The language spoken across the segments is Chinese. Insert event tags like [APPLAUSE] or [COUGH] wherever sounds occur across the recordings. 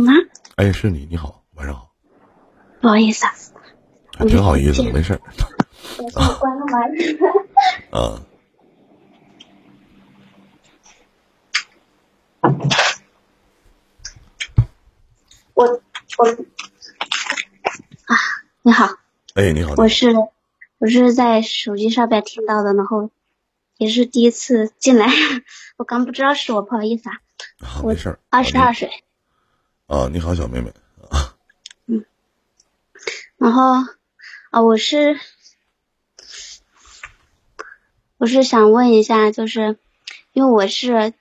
吗？哎，是你，你好，晚上好。不好意思啊，还挺好意思，没事儿。我关个门。[LAUGHS] 啊，我我啊，你好，哎，你好，我是我是在手机上边听到的，然后也是第一次进来，[LAUGHS] 我刚不知道是我，不好意思啊。啊，没事儿。二十二岁。啊，你好，小妹妹啊。嗯。然后啊，我是我是想问一下，就是因为我是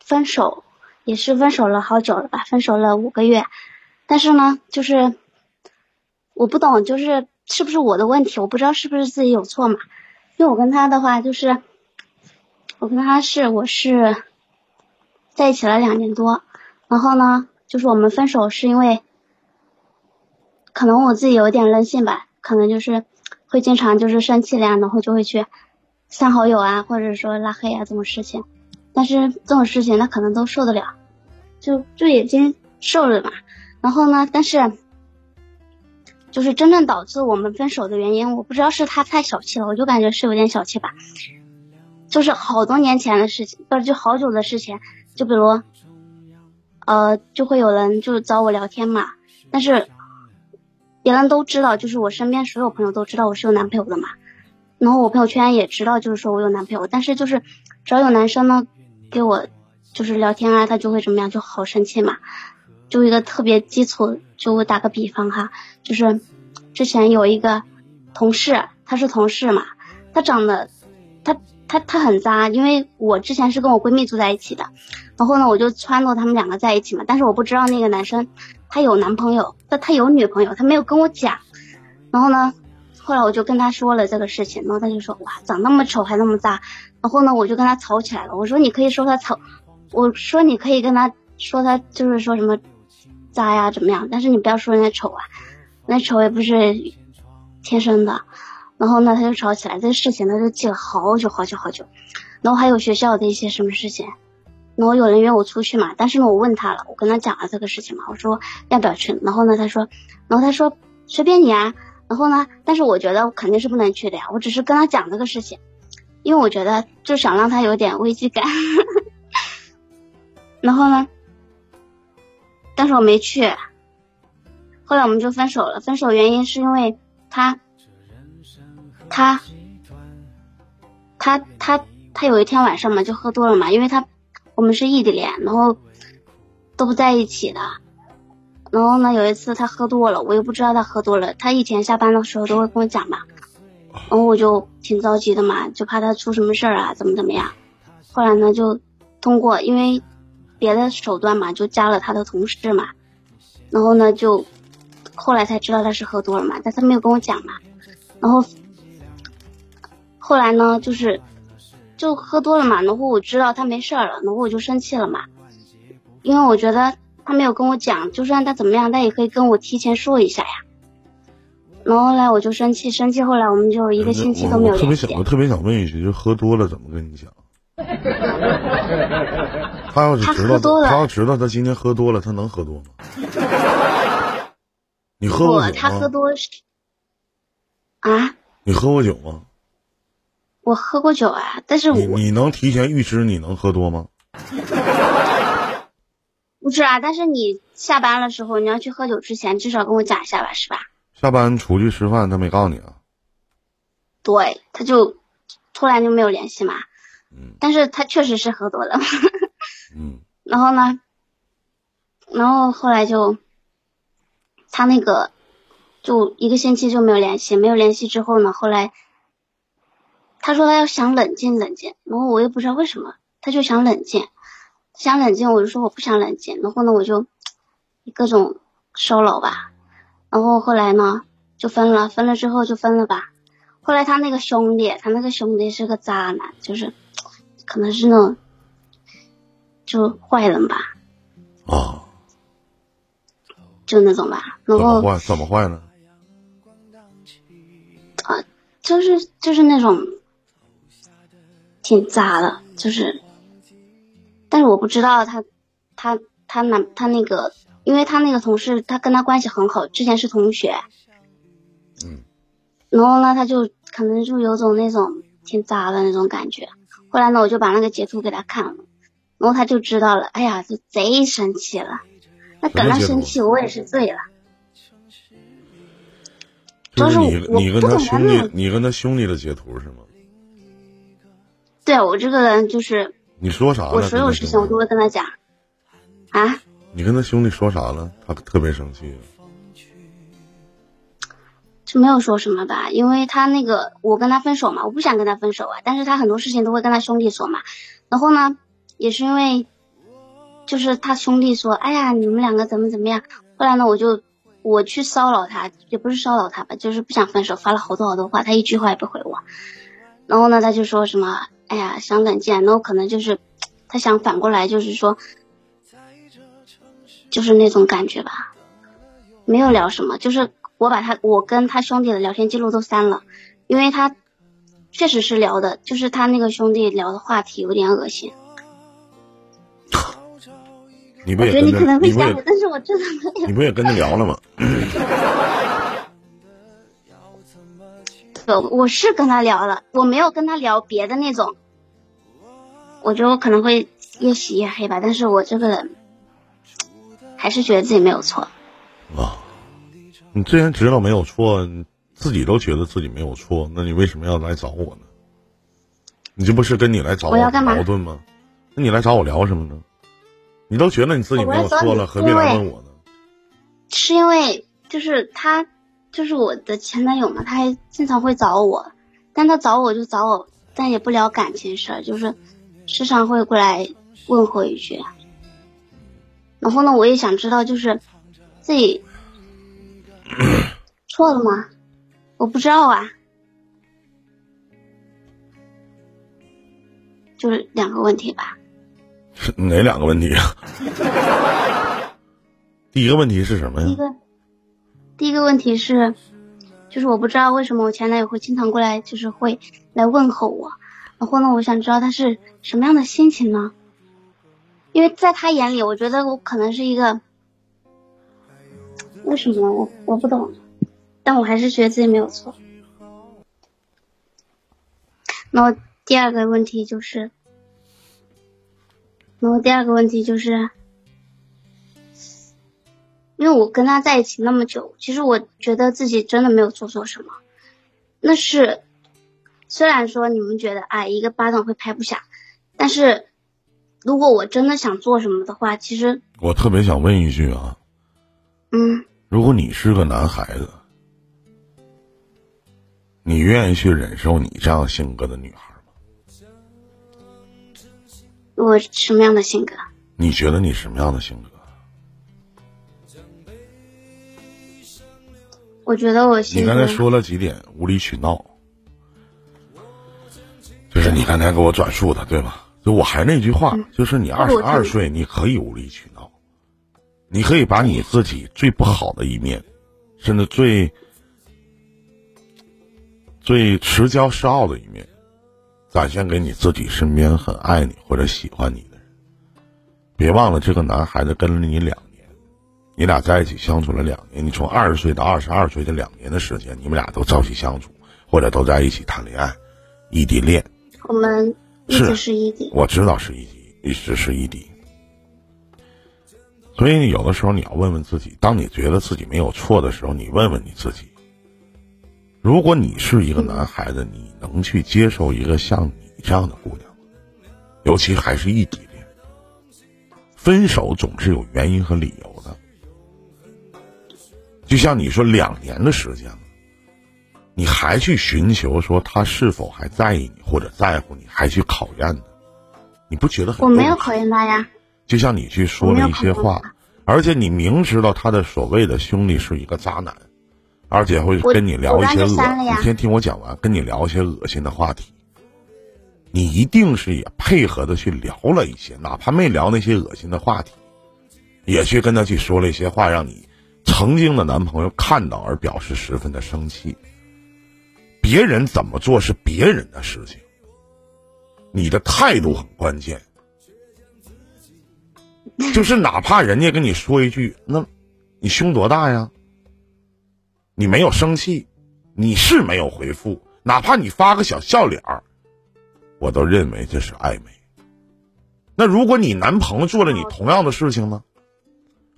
分手，也是分手了好久了吧，分手了五个月，但是呢，就是我不懂，就是是不是我的问题，我不知道是不是自己有错嘛。因为我跟他的话，就是我跟他是我是在一起了两年多，然后呢，就是我们分手是因为。可能我自己有点任性吧，可能就是会经常就是生气了，然后就会去删好友啊，或者说拉黑啊这种事情。但是这种事情他可能都受得了，就就已经受了嘛。然后呢，但是就是真正导致我们分手的原因，我不知道是他太小气了，我就感觉是有点小气吧。就是好多年前的事情，不是就好久的事情，就比如呃，就会有人就找我聊天嘛，但是。别人都知道，就是我身边所有朋友都知道我是有男朋友的嘛，然后我朋友圈也知道，就是说我有男朋友，但是就是只要有男生呢给我就是聊天啊，他就会怎么样，就好生气嘛。就一个特别基础，就我打个比方哈，就是之前有一个同事，他是同事嘛，他长得他他他很渣，因为我之前是跟我闺蜜住在一起的，然后呢我就撺掇他们两个在一起嘛，但是我不知道那个男生。他有男朋友，他他有女朋友，他没有跟我讲。然后呢，后来我就跟他说了这个事情，然后他就说哇，长那么丑还那么渣。然后呢，我就跟他吵起来了。我说你可以说他丑，我说你可以跟他说他就是说什么渣呀怎么样，但是你不要说人家丑啊，那丑也不是天生的。然后呢，他就吵起来，这个事情他就记了好久好久好久。然后还有学校的一些什么事情。然后有人约我出去嘛，但是呢，我问他了，我跟他讲了这个事情嘛，我说要不要去？然后呢，他说，然后他说随便你啊。然后呢，但是我觉得我肯定是不能去的呀，我只是跟他讲这个事情，因为我觉得就想让他有点危机感。[LAUGHS] 然后呢，但是我没去。后来我们就分手了，分手原因是因为他，他，他他他有一天晚上嘛，就喝多了嘛，因为他。我们是异地恋，然后都不在一起的。然后呢，有一次他喝多了，我又不知道他喝多了。他以前下班的时候都会跟我讲嘛，然后我就挺着急的嘛，就怕他出什么事儿啊，怎么怎么样。后来呢，就通过因为别的手段嘛，就加了他的同事嘛。然后呢，就后来才知道他是喝多了嘛，但他没有跟我讲嘛。然后后来呢，就是。就喝多了嘛，然后我知道他没事儿了，然后我就生气了嘛，因为我觉得他没有跟我讲，就算他怎么样，他也可以跟我提前说一下呀。然后来我就生气，生气后来我们就一个星期都没有。特别想，我特别想问一句，就喝多了怎么跟你讲？他要是知道，他要知道他今天喝多了，他能喝多吗？你喝过酒吗？他喝多啊？你喝过酒吗？我喝过酒啊，但是我你能提前预知你能喝多吗？不是啊，但是你下班的时候你要去喝酒之前，至少跟我讲一下吧，是吧？下班出去吃饭，他没告诉你啊？对，他就突然就没有联系嘛。嗯。但是他确实是喝多了。嗯。[LAUGHS] 然后呢？然后后来就他那个就一个星期就没有联系，没有联系之后呢，后来。他说他要想冷静冷静，然后我又不知道为什么，他就想冷静，想冷静，我就说我不想冷静，然后呢我就各种骚扰吧，然后后来呢就分了，分了之后就分了吧。后来他那个兄弟，他那个兄弟是个渣男，就是可能是那种就坏人吧。啊。就那种吧，然后坏怎么坏呢？啊，就是就是那种。挺渣的，就是，但是我不知道他，他他男他那个因为他那个同事，他跟他关系很好，之前是同学。嗯。然后呢，他就可能就有种那种挺渣的那种感觉。后来呢，我就把那个截图给他看了，然后他就知道了。哎呀，就贼生气了。那跟他生气，我也是醉了。就是你你跟他兄弟，你跟他兄弟的截图是吗？对，我这个人就是。你说啥了？我所有事情我都会跟他讲。啊？你跟他兄弟说啥了？他特别生气。就没有说什么吧，因为他那个我跟他分手嘛，我不想跟他分手啊，但是他很多事情都会跟他兄弟说嘛。然后呢，也是因为，就是他兄弟说，哎呀，你们两个怎么怎么样。后来呢，我就我去骚扰他，也不是骚扰他吧，就是不想分手，发了好多好多话，他一句话也不回我。然后呢，他就说什么，哎呀，想冷静，然后可能就是他想反过来，就是说。就是那种感觉吧，没有聊什么，就是我把他我跟他兄弟的聊天记录都删了，因为他确实是聊的，就是他那个兄弟聊的话题有点恶心。你不也跟着？你不也？但是我真的没有。你不也跟他聊了吗？[LAUGHS] 我我是跟他聊了，我没有跟他聊别的那种。我觉得我可能会越洗越黑吧，但是我这个人。还是觉得自己没有错啊！你之前知道没有错，自己都觉得自己没有错，那你为什么要来找我呢？你这不是跟你来找我矛盾吗？那你来找我聊什么呢？你都觉得你自己没有错了，何必来问我呢？是因为就是他，就是我的前男友嘛，他还经常会找我，但他找我就找我，但也不聊感情事儿，就是时常会过来问候一句。然后呢，我也想知道，就是自己 [LAUGHS] 错了吗？我不知道啊，就是两个问题吧。是 [LAUGHS] 哪两个问题啊？[LAUGHS] 第一个问题是什么呀？第一个，第一个问题是，就是我不知道为什么我前男友会经常过来，就是会来问候我。然后呢，我想知道他是什么样的心情呢？因为在他眼里，我觉得我可能是一个，为什么我我不懂，但我还是觉得自己没有错。然后第二个问题就是，然后第二个问题就是，因为我跟他在一起那么久，其实我觉得自己真的没有做错什么。那是，虽然说你们觉得哎一个巴掌会拍不响，但是。如果我真的想做什么的话，其实我特别想问一句啊，嗯，如果你是个男孩子，你愿意去忍受你这样性格的女孩吗？我什么样的性格？你觉得你什么样的性格？我觉得我你刚才说了几点无理取闹，就是你刚才给我转述的，对吧？就我还那句话，就是你二十二岁，你可以无理取闹，你可以把你自己最不好的一面，甚至最最持骄失傲的一面，展现给你自己身边很爱你或者喜欢你的人。别忘了，这个男孩子跟了你两年，你俩在一起相处了两年，你从二十岁到二十二岁这两年的时间，你们俩都朝夕相处，或者都在一起谈恋爱，异地恋。我们。一直是异地，我知道是异地，一直是异地。所以有的时候你要问问自己，当你觉得自己没有错的时候，你问问你自己：如果你是一个男孩子，你能去接受一个像你这样的姑娘吗？尤其还是异地恋，分手总是有原因和理由的。就像你说两年的时间了。你还去寻求说他是否还在意你或者在乎你，还去考验呢？你不觉得很？我没有考验他呀。就像你去说了一些话，而且你明知道他的所谓的兄弟是一个渣男，而且会跟你聊一些恶，你先听我讲完，跟你聊一些恶心的话题。你一定是也配合的去聊了一些，哪怕没聊那些恶心的话题，也去跟他去说了一些话，让你曾经的男朋友看到而表示十分的生气。别人怎么做是别人的事情，你的态度很关键。就是哪怕人家跟你说一句，那，你胸多大呀？你没有生气，你是没有回复，哪怕你发个小笑脸儿，我都认为这是暧昧。那如果你男朋友做了你同样的事情呢？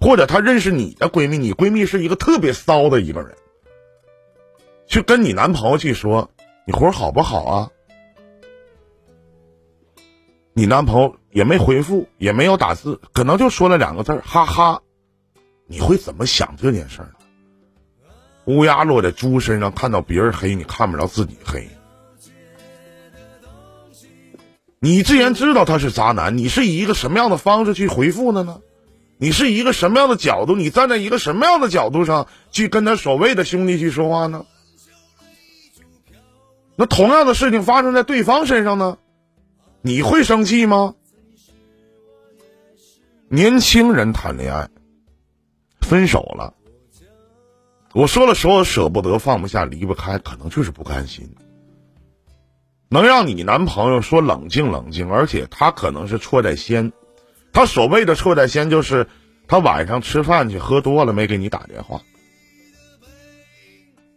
或者他认识你的闺蜜，你闺蜜是一个特别骚的一个人，去跟你男朋友去说你活好不好啊？你男朋友也没回复，也没有打字，可能就说了两个字哈哈。你会怎么想这件事儿呢？乌鸦落在猪身上，看到别人黑，你看不着自己黑。你既然知道他是渣男，你是以一个什么样的方式去回复的呢？你是一个什么样的角度？你站在一个什么样的角度上去跟他所谓的兄弟去说话呢？那同样的事情发生在对方身上呢？你会生气吗？年轻人谈恋爱，分手了。我说了，所有舍不得、放不下、离不开，可能就是不甘心。能让你男朋友说冷静冷静，而且他可能是错在先。他所谓的错在先，就是他晚上吃饭去喝多了，没给你打电话。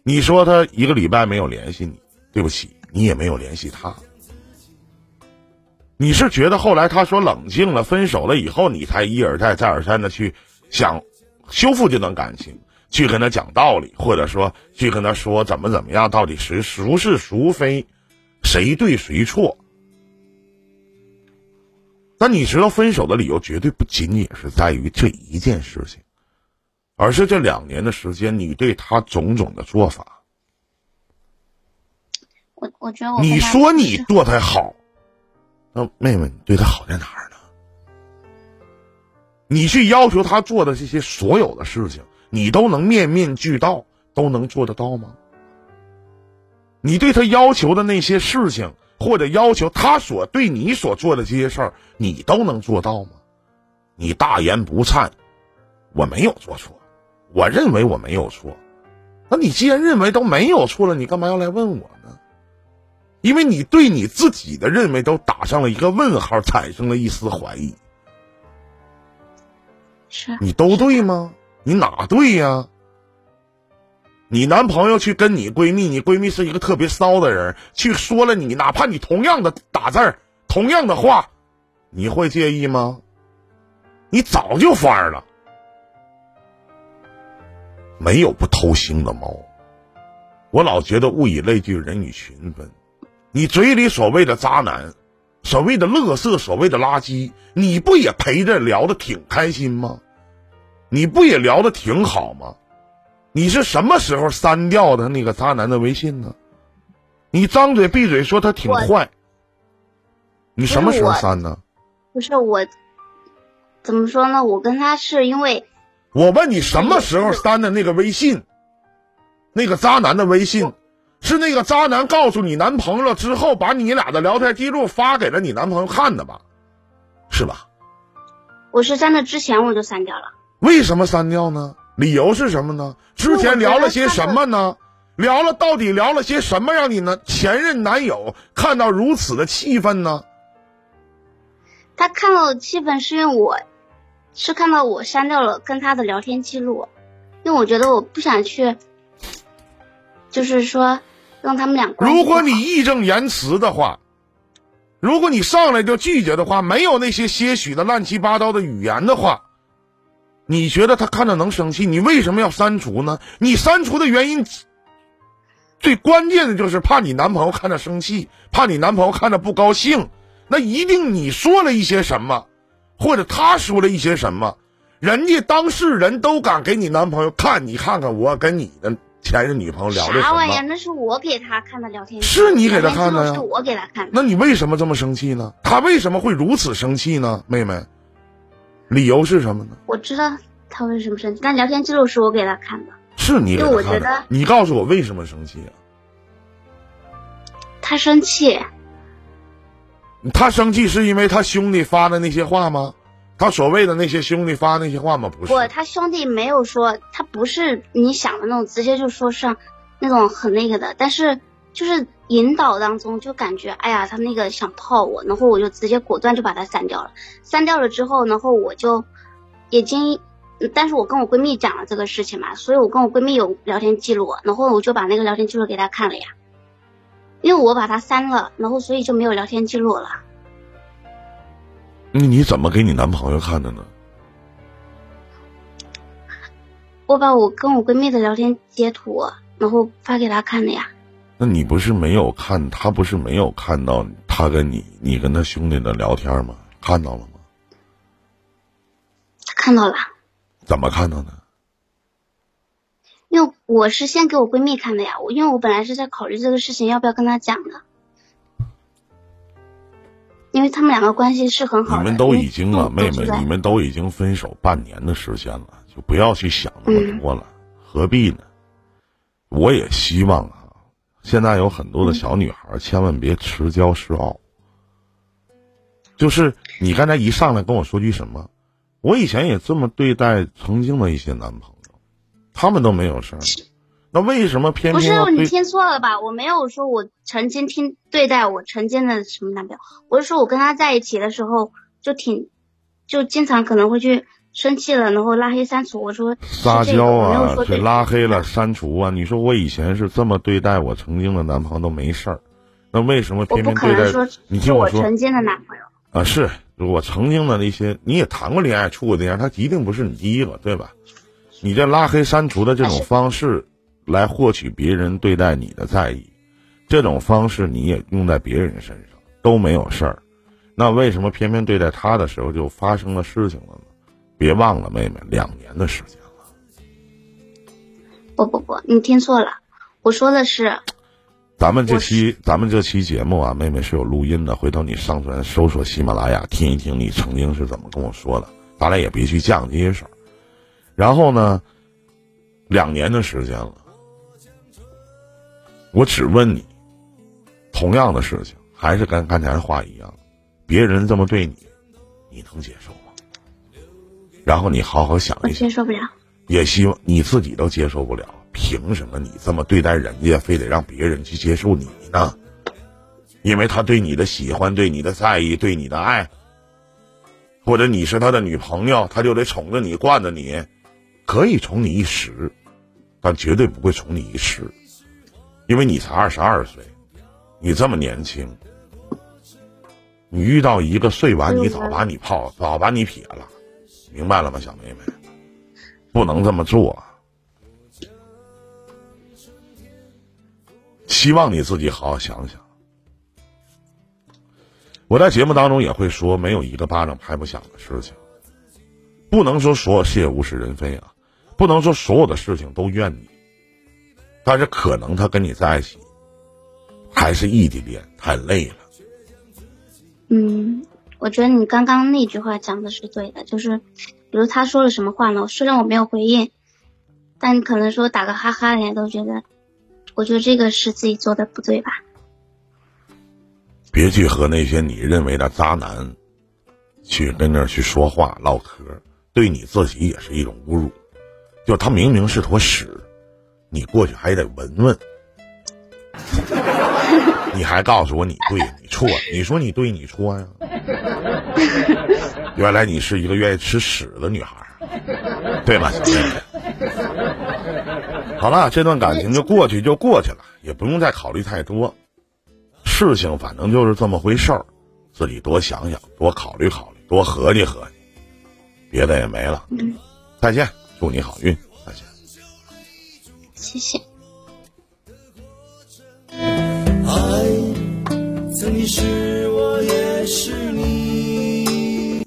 你说他一个礼拜没有联系你，对不起，你也没有联系他。你是觉得后来他说冷静了、分手了以后，你才一而再、再而三的去想修复这段感情，去跟他讲道理，或者说去跟他说怎么怎么样，到底谁孰是孰非，谁对谁错？但你知道，分手的理由绝对不仅仅是在于这一件事情，而是这两年的时间，你对他种种的做法。我我觉得，你说你对他好。那妹妹，你对他好在哪儿呢？你去要求他做的这些所有的事情，你都能面面俱到，都能做得到吗？你对他要求的那些事情，或者要求他所对你所做的这些事儿，你都能做到吗？你大言不惭，我没有做错，我认为我没有错。那你既然认为都没有错了，你干嘛要来问我呢？因为你对你自己的认为都打上了一个问号，产生了一丝怀疑。是你都对吗？你哪对呀？你男朋友去跟你闺蜜，你闺蜜是一个特别骚的人，去说了你，哪怕你同样的打字儿，同样的话，你会介意吗？你早就翻了，没有不偷腥的猫。我老觉得物以类聚，人以群分。你嘴里所谓的渣男，所谓的乐色，所谓的垃圾，你不也陪着聊的挺开心吗？你不也聊的挺好吗？你是什么时候删掉的那个渣男的微信呢？你张嘴闭嘴说他挺坏，你什么时候删的？不是我，怎么说呢？我跟他是因为，我问你什么时候删的那个微信，那个渣男的微信。是那个渣男告诉你男朋友了之后，把你俩的聊天记录发给了你男朋友看的吧？是吧？我是在那之前我就删掉了。为什么删掉呢？理由是什么呢？之前聊了些什么呢？聊了到底聊了些什么，让你呢前任男友看到如此的气愤呢？他看到的气愤是因为我，是看到我删掉了跟他的聊天记录，因为我觉得我不想去，就是说。让他们俩。如果你义正言辞的话，如果你上来就拒绝的话，没有那些些许的乱七八糟的语言的话，你觉得他看着能生气？你为什么要删除呢？你删除的原因最关键的就是怕你男朋友看着生气，怕你男朋友看着不高兴。那一定你说了一些什么，或者他说了一些什么，人家当事人都敢给你男朋友看，你看看我跟你的。前任女朋友聊的啥玩意儿？那是我给他看的聊天是你给他看的呀？是我给他看的。那你为什么这么生气呢？他为什么会如此生气呢？妹妹，理由是什么呢？我知道他为什么生气，但聊天记录是我给他看的。是你给他看的？你告诉我为什么生气啊？他生气。他生气是因为他兄弟发的那些话吗？他所谓的那些兄弟发那些话吗？不是，不，他兄弟没有说，他不是你想的那种，直接就说上那种很那个的，但是就是引导当中就感觉，哎呀，他那个想泡我，然后我就直接果断就把他删掉了。删掉了之后，然后我就已经，但是我跟我闺蜜讲了这个事情嘛，所以我跟我闺蜜有聊天记录，然后我就把那个聊天记录给她看了呀。因为我把他删了，然后所以就没有聊天记录了。那你怎么给你男朋友看的呢？我把我跟我闺蜜的聊天截图，然后发给他看的呀。那你不是没有看他不是没有看到他跟你你跟他兄弟的聊天吗？看到了吗？看到了。怎么看到的？因为我是先给我闺蜜看的呀，我因为我本来是在考虑这个事情要不要跟他讲的，因为他们两个关系是很好的。你们都已经了，妹妹，你们都已经分手半年的时间了，就不要去想那么多了，何必呢？我也希望啊，现在有很多的小女孩千万别迟交是傲。就是你刚才一上来跟我说句什么，我以前也这么对待曾经的一些男朋友。他们都没有事儿，那为什么偏偏不是你听错了吧？我没有说我曾经听对待我曾经的什么男朋友，我是说我跟他在一起的时候就挺，就经常可能会去生气了，然后拉黑删除。我说撒娇啊，是拉黑了删除啊。你说我以前是这么对待我曾经的男朋友都没事儿，那为什么偏偏对待你听我说曾经的男朋友啊？是我曾经的那些你也谈过恋爱处过对象，他一定不是你第一个，对吧？你这拉黑删除的这种方式，来获取别人对待你的在意，这种方式你也用在别人身上都没有事儿，那为什么偏偏对待他的时候就发生了事情了呢？别忘了，妹妹，两年的时间了。不不不，你听错了，我说的是，咱们这期咱们这期节目啊，妹妹是有录音的，回头你上传搜索喜马拉雅听一听，你曾经是怎么跟我说的，咱俩也别去犟这些事儿。然后呢，两年的时间了，我只问你，同样的事情，还是跟刚才的话一样，别人这么对你，你能接受吗？然后你好好想一想，接受不了。也希望你自己都接受不了，凭什么你这么对待人家，非得让别人去接受你呢？因为他对你的喜欢，对你的在意，对你的爱，或者你是他的女朋友，他就得宠着你，惯着你。可以宠你一时，但绝对不会宠你一世，因为你才二十二岁，你这么年轻，你遇到一个睡完你早把你泡早把你撇了，明白了吗，小妹妹？不能这么做。希望你自己好好想想。我在节目当中也会说，没有一个巴掌拍不响的事情，不能说所有事物是人非啊。不能说所有的事情都怨你，但是可能他跟你在一起还是异地恋，太累了。嗯，我觉得你刚刚那句话讲的是对的，就是比如他说了什么话呢？虽然我没有回应，但可能说打个哈哈，人家都觉得，我觉得这个是自己做的不对吧？别去和那些你认为的渣男去跟那儿去说话唠嗑，对你自己也是一种侮辱。就他明明是坨屎，你过去还得闻闻，[LAUGHS] 你还告诉我你对你错，你说你对你错呀？原来你是一个愿意吃屎的女孩，[LAUGHS] 对吧？好了，这段感情就过去就过去了，也不用再考虑太多。事情反正就是这么回事儿，自己多想想，多考虑考虑，多合计合计，别的也没了。再见。祝你好运，再见。谢谢。爱曾经是我，也是你。